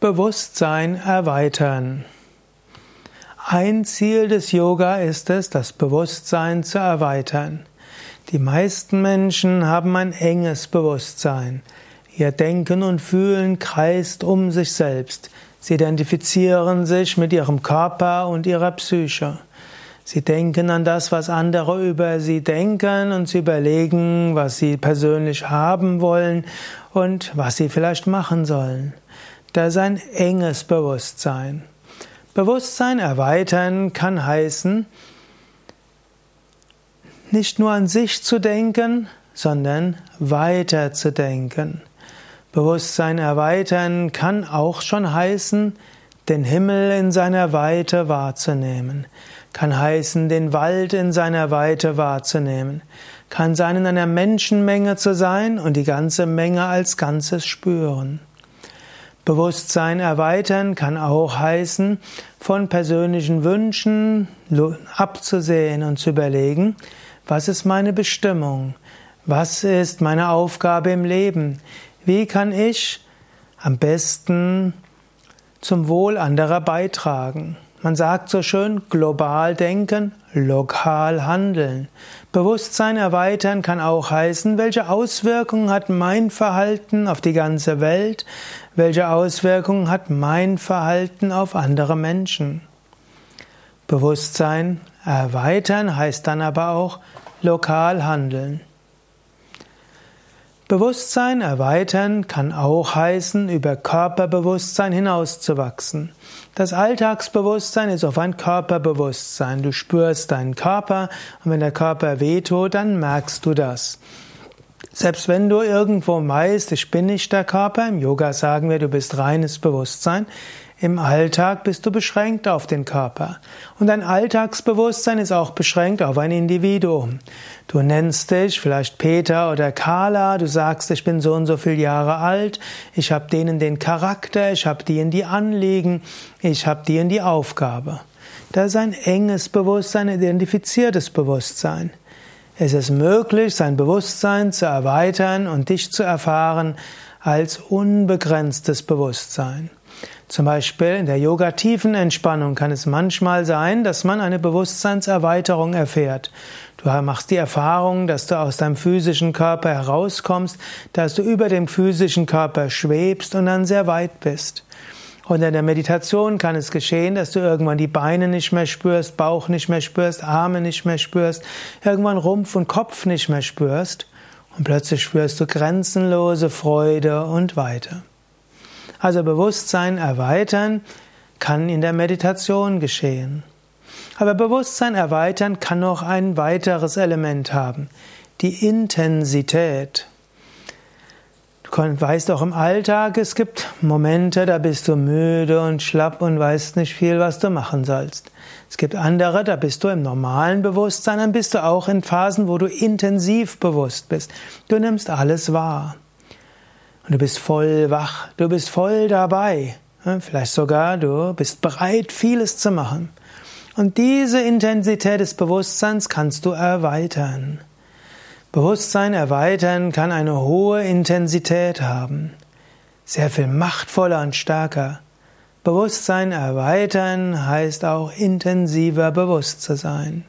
Bewusstsein erweitern. Ein Ziel des Yoga ist es, das Bewusstsein zu erweitern. Die meisten Menschen haben ein enges Bewusstsein. Ihr Denken und Fühlen kreist um sich selbst. Sie identifizieren sich mit ihrem Körper und ihrer Psyche. Sie denken an das, was andere über sie denken und sie überlegen, was sie persönlich haben wollen und was sie vielleicht machen sollen. Das ist ein enges Bewusstsein. Bewusstsein erweitern kann heißen, nicht nur an sich zu denken, sondern weiter zu denken. Bewusstsein erweitern kann auch schon heißen, den Himmel in seiner Weite wahrzunehmen, kann heißen, den Wald in seiner Weite wahrzunehmen, kann sein, in einer Menschenmenge zu sein und die ganze Menge als Ganzes spüren. Bewusstsein erweitern kann auch heißen, von persönlichen Wünschen abzusehen und zu überlegen, was ist meine Bestimmung? Was ist meine Aufgabe im Leben? Wie kann ich am besten zum Wohl anderer beitragen? Man sagt so schön, global denken, lokal handeln. Bewusstsein erweitern kann auch heißen, welche Auswirkungen hat mein Verhalten auf die ganze Welt, welche Auswirkungen hat mein Verhalten auf andere Menschen. Bewusstsein erweitern heißt dann aber auch lokal handeln. Bewusstsein erweitern kann auch heißen, über Körperbewusstsein hinauszuwachsen. Das Alltagsbewusstsein ist auf ein Körperbewusstsein. Du spürst deinen Körper und wenn der Körper wehtut, dann merkst du das. Selbst wenn du irgendwo weißt, ich bin nicht der Körper, im Yoga sagen wir, du bist reines Bewusstsein, im Alltag bist du beschränkt auf den Körper. Und dein Alltagsbewusstsein ist auch beschränkt auf ein Individuum. Du nennst dich vielleicht Peter oder Carla, du sagst, ich bin so und so viele Jahre alt, ich habe denen den Charakter, ich habe in die Anliegen, ich habe in die Aufgabe. Das ist ein enges Bewusstsein, ein identifiziertes Bewusstsein. Es ist möglich, sein Bewusstsein zu erweitern und dich zu erfahren als unbegrenztes Bewusstsein. Zum Beispiel in der Yoga-Tiefenentspannung kann es manchmal sein, dass man eine Bewusstseinserweiterung erfährt. Du machst die Erfahrung, dass du aus deinem physischen Körper herauskommst, dass du über dem physischen Körper schwebst und dann sehr weit bist. Und in der Meditation kann es geschehen, dass du irgendwann die Beine nicht mehr spürst, Bauch nicht mehr spürst, Arme nicht mehr spürst, irgendwann Rumpf und Kopf nicht mehr spürst und plötzlich spürst du grenzenlose Freude und Weite. Also Bewusstsein erweitern kann in der Meditation geschehen. Aber Bewusstsein erweitern kann noch ein weiteres Element haben, die Intensität. Du weißt auch im Alltag, es gibt Momente, da bist du müde und schlapp und weißt nicht viel, was du machen sollst. Es gibt andere, da bist du im normalen Bewusstsein, dann bist du auch in Phasen, wo du intensiv bewusst bist. Du nimmst alles wahr. Und du bist voll wach, du bist voll dabei. Vielleicht sogar, du bist bereit, vieles zu machen. Und diese Intensität des Bewusstseins kannst du erweitern. Bewusstsein erweitern kann eine hohe Intensität haben. Sehr viel machtvoller und stärker. Bewusstsein erweitern heißt auch intensiver bewusst zu sein.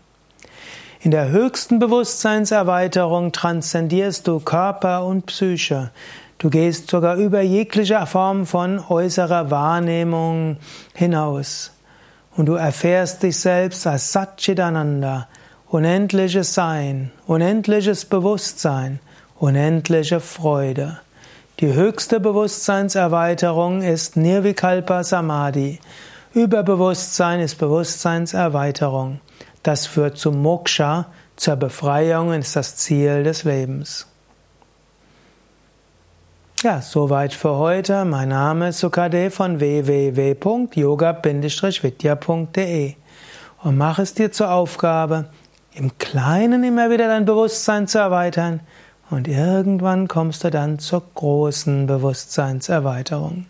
In der höchsten Bewusstseinserweiterung transzendierst du Körper und Psyche. Du gehst sogar über jegliche Form von äußerer Wahrnehmung hinaus. Und du erfährst dich selbst als Satchitananda, unendliches Sein, unendliches Bewusstsein, unendliche Freude. Die höchste Bewusstseinserweiterung ist Nirvikalpa Samadhi. Überbewusstsein ist Bewusstseinserweiterung. Das führt zum Moksha, zur Befreiung ist das Ziel des Lebens. Ja, soweit für heute. Mein Name ist Sukade von www.yoga-vidya.de und mach es dir zur Aufgabe, im Kleinen immer wieder dein Bewusstsein zu erweitern und irgendwann kommst du dann zur großen Bewusstseinserweiterung.